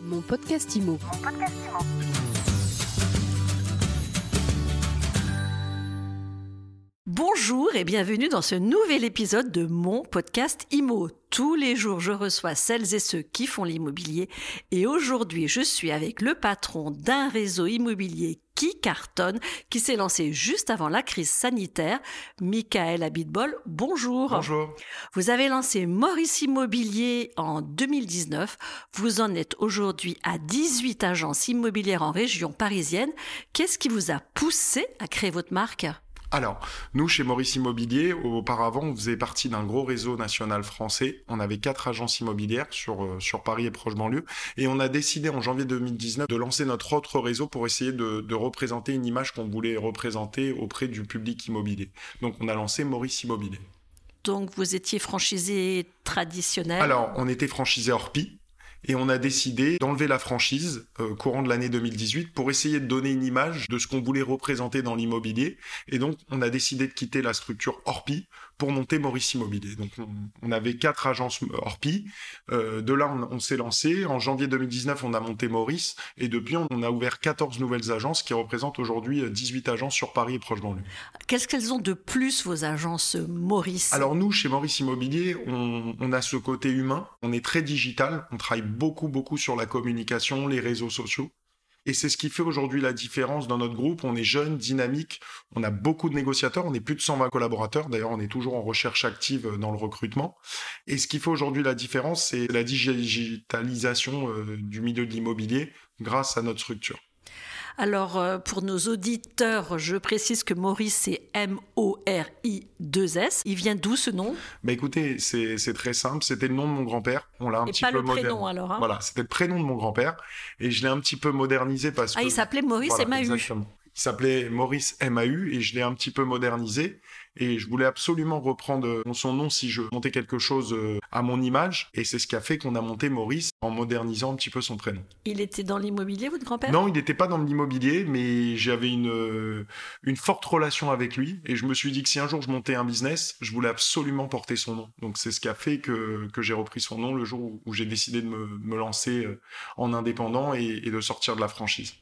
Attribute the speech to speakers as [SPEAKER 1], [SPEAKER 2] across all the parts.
[SPEAKER 1] Mon podcast IMO.
[SPEAKER 2] Bonjour et bienvenue dans ce nouvel épisode de mon podcast IMO. Tous les jours, je reçois celles et ceux qui font l'immobilier et aujourd'hui, je suis avec le patron d'un réseau immobilier qui cartonne, qui s'est lancé juste avant la crise sanitaire, Michael Abitbol. Bonjour.
[SPEAKER 3] Bonjour.
[SPEAKER 2] Vous avez lancé Maurice Immobilier en 2019. Vous en êtes aujourd'hui à 18 agences immobilières en région parisienne. Qu'est-ce qui vous a poussé à créer votre marque?
[SPEAKER 3] Alors, nous, chez Maurice Immobilier, auparavant, on faisait partie d'un gros réseau national français. On avait quatre agences immobilières sur, euh, sur Paris et proche banlieue. Et on a décidé en janvier 2019 de lancer notre autre réseau pour essayer de, de représenter une image qu'on voulait représenter auprès du public immobilier. Donc, on a lancé Maurice Immobilier.
[SPEAKER 2] Donc, vous étiez franchisé traditionnel
[SPEAKER 3] Alors, on était franchisé Orpi, et on a décidé d'enlever la franchise euh, courant de l'année 2018 pour essayer de donner une image de ce qu'on voulait représenter dans l'immobilier. Et donc, on a décidé de quitter la structure Orpi pour monter Maurice Immobilier. Donc, on, avait quatre agences Orpi. Euh, de là, on, on s'est lancé. En janvier 2019, on a monté Maurice. Et depuis, on a ouvert 14 nouvelles agences qui représentent aujourd'hui 18 agences sur Paris et proche banlieue.
[SPEAKER 2] Qu'est-ce qu'elles ont de plus, vos agences Maurice?
[SPEAKER 3] Alors, nous, chez Maurice Immobilier, on, on a ce côté humain. On est très digital. On travaille beaucoup, beaucoup sur la communication, les réseaux sociaux. Et c'est ce qui fait aujourd'hui la différence dans notre groupe. On est jeune, dynamique, on a beaucoup de négociateurs, on est plus de 120 collaborateurs. D'ailleurs, on est toujours en recherche active dans le recrutement. Et ce qui fait aujourd'hui la différence, c'est la digitalisation euh, du milieu de l'immobilier grâce à notre structure.
[SPEAKER 2] Alors, euh, pour nos auditeurs, je précise que Maurice, c'est M-O-R-I-2-S. Il vient d'où ce nom?
[SPEAKER 3] Bah écoutez, c'est très simple. C'était le nom de mon grand-père. On l'a un
[SPEAKER 2] Et
[SPEAKER 3] petit
[SPEAKER 2] pas
[SPEAKER 3] peu
[SPEAKER 2] le prénom alors hein?
[SPEAKER 3] Voilà, c'était le prénom de mon grand-père. Et je l'ai un petit peu modernisé parce
[SPEAKER 2] Ah,
[SPEAKER 3] que...
[SPEAKER 2] il s'appelait Maurice
[SPEAKER 3] Voilà,
[SPEAKER 2] MAU.
[SPEAKER 3] exactement. Il s'appelait Maurice MAU et je l'ai un petit peu modernisé. Et je voulais absolument reprendre euh, son nom si je montais quelque chose euh, à mon image. Et c'est ce qui a fait qu'on a monté Maurice en modernisant un petit peu son prénom.
[SPEAKER 2] Il était dans l'immobilier, votre grand-père?
[SPEAKER 3] Non, il n'était pas dans l'immobilier, mais j'avais une, euh, une forte relation avec lui. Et je me suis dit que si un jour je montais un business, je voulais absolument porter son nom. Donc c'est ce qui a fait que, que j'ai repris son nom le jour où, où j'ai décidé de me, me lancer en indépendant et, et de sortir de la franchise.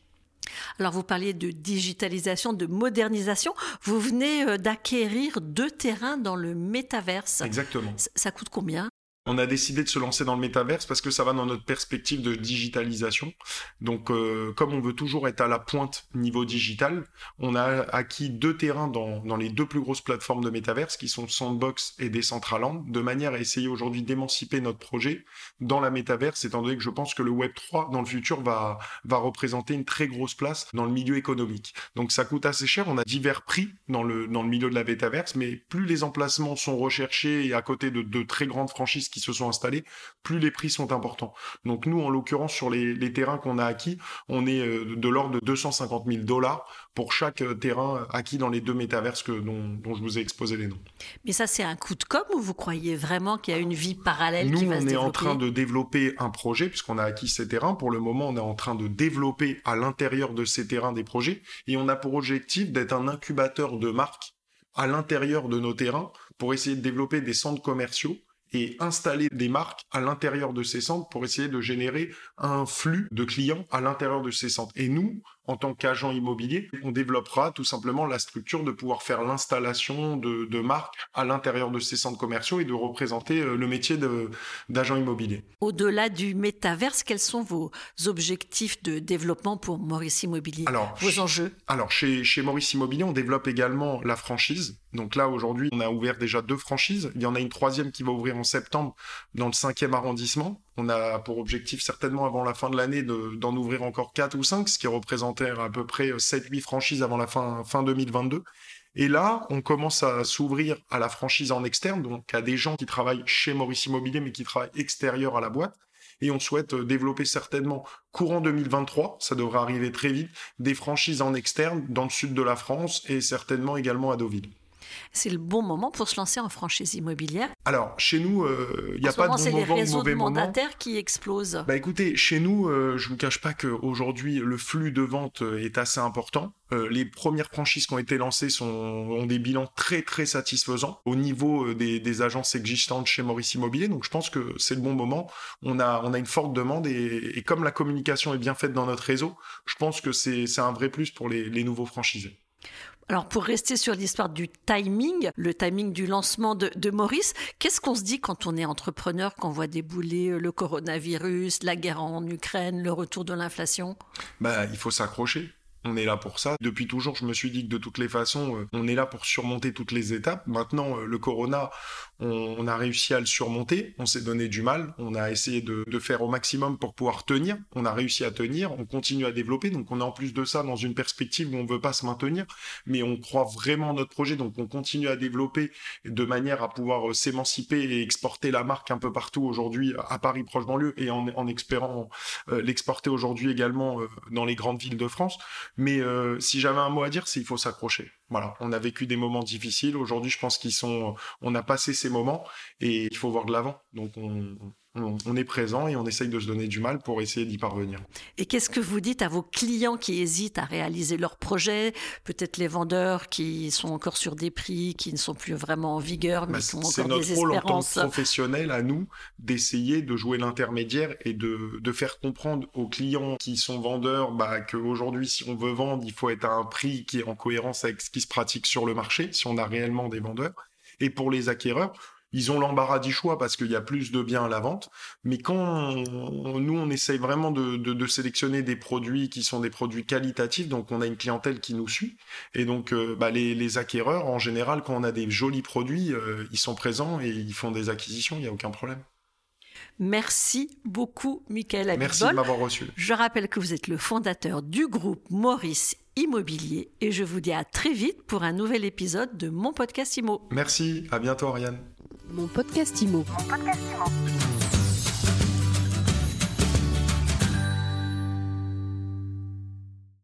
[SPEAKER 2] Alors, vous parliez de digitalisation, de modernisation. Vous venez euh, d'acquérir deux terrains dans le métaverse.
[SPEAKER 3] Exactement.
[SPEAKER 2] Ça- Ça coûte combien?
[SPEAKER 3] On a décidé de se lancer dans le métaverse parce que ça va dans notre perspective de digitalisation. Donc, euh, comme on veut toujours être à la pointe niveau digital, on a acquis deux terrains dans, dans les deux plus grosses plateformes de métaverse qui sont Sandbox et Decentraland, de manière à essayer aujourd'hui d'émanciper notre projet dans la métaverse, étant donné que je pense que le Web 3 dans le futur va, va représenter une très grosse place dans le milieu économique. Donc, ça coûte assez cher. On a divers prix dans le, dans le milieu de la métaverse, mais plus les emplacements sont recherchés et à côté de, de très grandes franchises se sont installées, plus les prix sont importants. Donc nous, en l'occurrence, sur les, les terrains qu'on a acquis, on est euh, de l'ordre de 250 000 dollars pour chaque euh, terrain acquis dans les deux métaverses que, dont, dont je vous ai exposé les noms.
[SPEAKER 2] Mais ça, c'est un coup de com ou vous croyez vraiment qu'il y a une vie parallèle
[SPEAKER 3] Nous,
[SPEAKER 2] qui va
[SPEAKER 3] on
[SPEAKER 2] se
[SPEAKER 3] est en train de développer un projet puisqu'on a acquis ces terrains. Pour le moment, on est en train de développer à l'intérieur de ces terrains des projets et on a pour objectif d'être un incubateur de marques à l'intérieur de nos terrains pour essayer de développer des centres commerciaux et installer des marques à l'intérieur de ces centres pour essayer de générer un flux de clients à l'intérieur de ces centres. Et nous, en tant qu'agent immobilier, on développera tout simplement la structure de pouvoir faire l'installation de, de marques à l'intérieur de ces centres commerciaux et de représenter euh, le métier d'agent immobilier.
[SPEAKER 2] Au-delà du métaverse, quels sont vos objectifs de développement pour Maurice Immobilier?
[SPEAKER 3] Alors,
[SPEAKER 2] Vos
[SPEAKER 3] je-
[SPEAKER 2] enjeux?
[SPEAKER 3] Alors, chez, chez Maurice Immobilier, on développe également la franchise. Donc là, aujourd'hui, on a ouvert déjà deux franchises. Il y en a une troisième qui va ouvrir en septembre dans le cinquième arrondissement. On a pour objectif, certainement avant la fin de l'année, de- d'en ouvrir encore quatre ou cinq, ce qui représentait à peu près 7-8 franchises avant la fin, fin 2022. Et là, on commence à s'ouvrir à la franchise en externe, donc à des gens qui travaillent chez Maurice Immobilier, mais qui travaillent extérieur à la boîte. Et on souhaite euh, développer certainement courant 2023, ça devrait arriver très vite, des franchises en externe dans le sud de la France et certainement également à Deauville.
[SPEAKER 2] C'est le bon moment pour se lancer en franchise immobilière.
[SPEAKER 3] Alors, chez nous, euh, il n'y a pas de bon
[SPEAKER 2] c'est
[SPEAKER 3] moment
[SPEAKER 2] les réseaux
[SPEAKER 3] mauvais
[SPEAKER 2] de
[SPEAKER 3] moment.
[SPEAKER 2] mandataires qui explosent.
[SPEAKER 3] Bah écoutez, chez nous, euh, je vous cache pas qu'aujourd'hui, le flux de vente euh, est assez important. Euh, les premières franchises qui ont été lancées sont, ont des bilans très très satisfaisants au niveau euh, des, des agences existantes chez Maurice Immobilier. Donc je pense que c'est le bon moment. On a, on a une forte demande et, et comme la communication est bien faite dans notre réseau, je pense que c'est c'est un vrai plus pour les, les nouveaux franchisés.
[SPEAKER 2] Alors pour rester sur l'histoire du timing, le timing du lancement de, Maurice, qu'est-ce qu'on se dit quand on est entrepreneur, qu'on voit débouler euh, le coronavirus, la guerre en Ukraine, le retour de l'inflation?
[SPEAKER 3] Bah, il faut s'accrocher. On est là pour ça. Depuis toujours, je me suis dit que de toutes les façons, euh, on est là pour surmonter toutes les étapes. Maintenant, euh, le corona, on, a réussi à le surmonter. On s'est donné du mal. On a essayé de, faire au maximum pour pouvoir tenir. On a réussi à tenir. On continue à développer. Donc, on est en plus de ça dans une perspective où on veut pas se maintenir, mais on croit vraiment en notre projet. Donc, on continue à développer de manière à pouvoir euh, s'émanciper et exporter la marque un peu partout aujourd'hui à Paris proche banlieue et en, espérant l'exporter aujourd'hui également dans les grandes villes de France. Mais euh, si j'avais un mot à dire, c'est il faut s'accrocher. Voilà, on a vécu des moments difficiles. Aujourd'hui, je pense qu'ils sont, on a passé ces moments et il faut voir de l'avant. Donc on, on, on est présent et on essaye de se donner du mal pour essayer d'y parvenir.
[SPEAKER 2] Et qu'est-ce que vous dites à vos clients qui hésitent à réaliser leur projet Peut-être les vendeurs qui sont encore sur des prix qui ne sont plus vraiment en vigueur, mais
[SPEAKER 3] Bah,
[SPEAKER 2] qui ont
[SPEAKER 3] c'est
[SPEAKER 2] encore
[SPEAKER 3] notre
[SPEAKER 2] des
[SPEAKER 3] rôle en tant
[SPEAKER 2] espérances.
[SPEAKER 3] que professionnel à nous d'essayer de jouer l'intermédiaire et de, de faire comprendre aux clients qui sont vendeurs bah, qu'aujourd'hui, si on veut vendre, il faut être à un prix qui est en cohérence avec ce qui se pratique sur le marché, si on a réellement des vendeurs. Et pour les acquéreurs, ils ont l'embarras du choix parce qu'il y a plus de biens à la vente. Mais quand on- nous, on essaye vraiment de, de- de sélectionner des produits qui sont des produits qualitatifs, donc on a une clientèle qui nous suit. Et donc, euh, bah, les, les acquéreurs, en général, quand on a des jolis produits, euh, ils sont présents et ils font des acquisitions, il n'y a aucun problème.
[SPEAKER 2] Merci beaucoup, Michael
[SPEAKER 3] Merci de m'avoir reçu.
[SPEAKER 2] Je rappelle que vous êtes le fondateur du groupe Maurice Immobilier et je vous dis à très vite pour un nouvel épisode de mon podcast Imo.
[SPEAKER 3] Merci, à bientôt, Ariane.
[SPEAKER 4] Mon podcast Imo.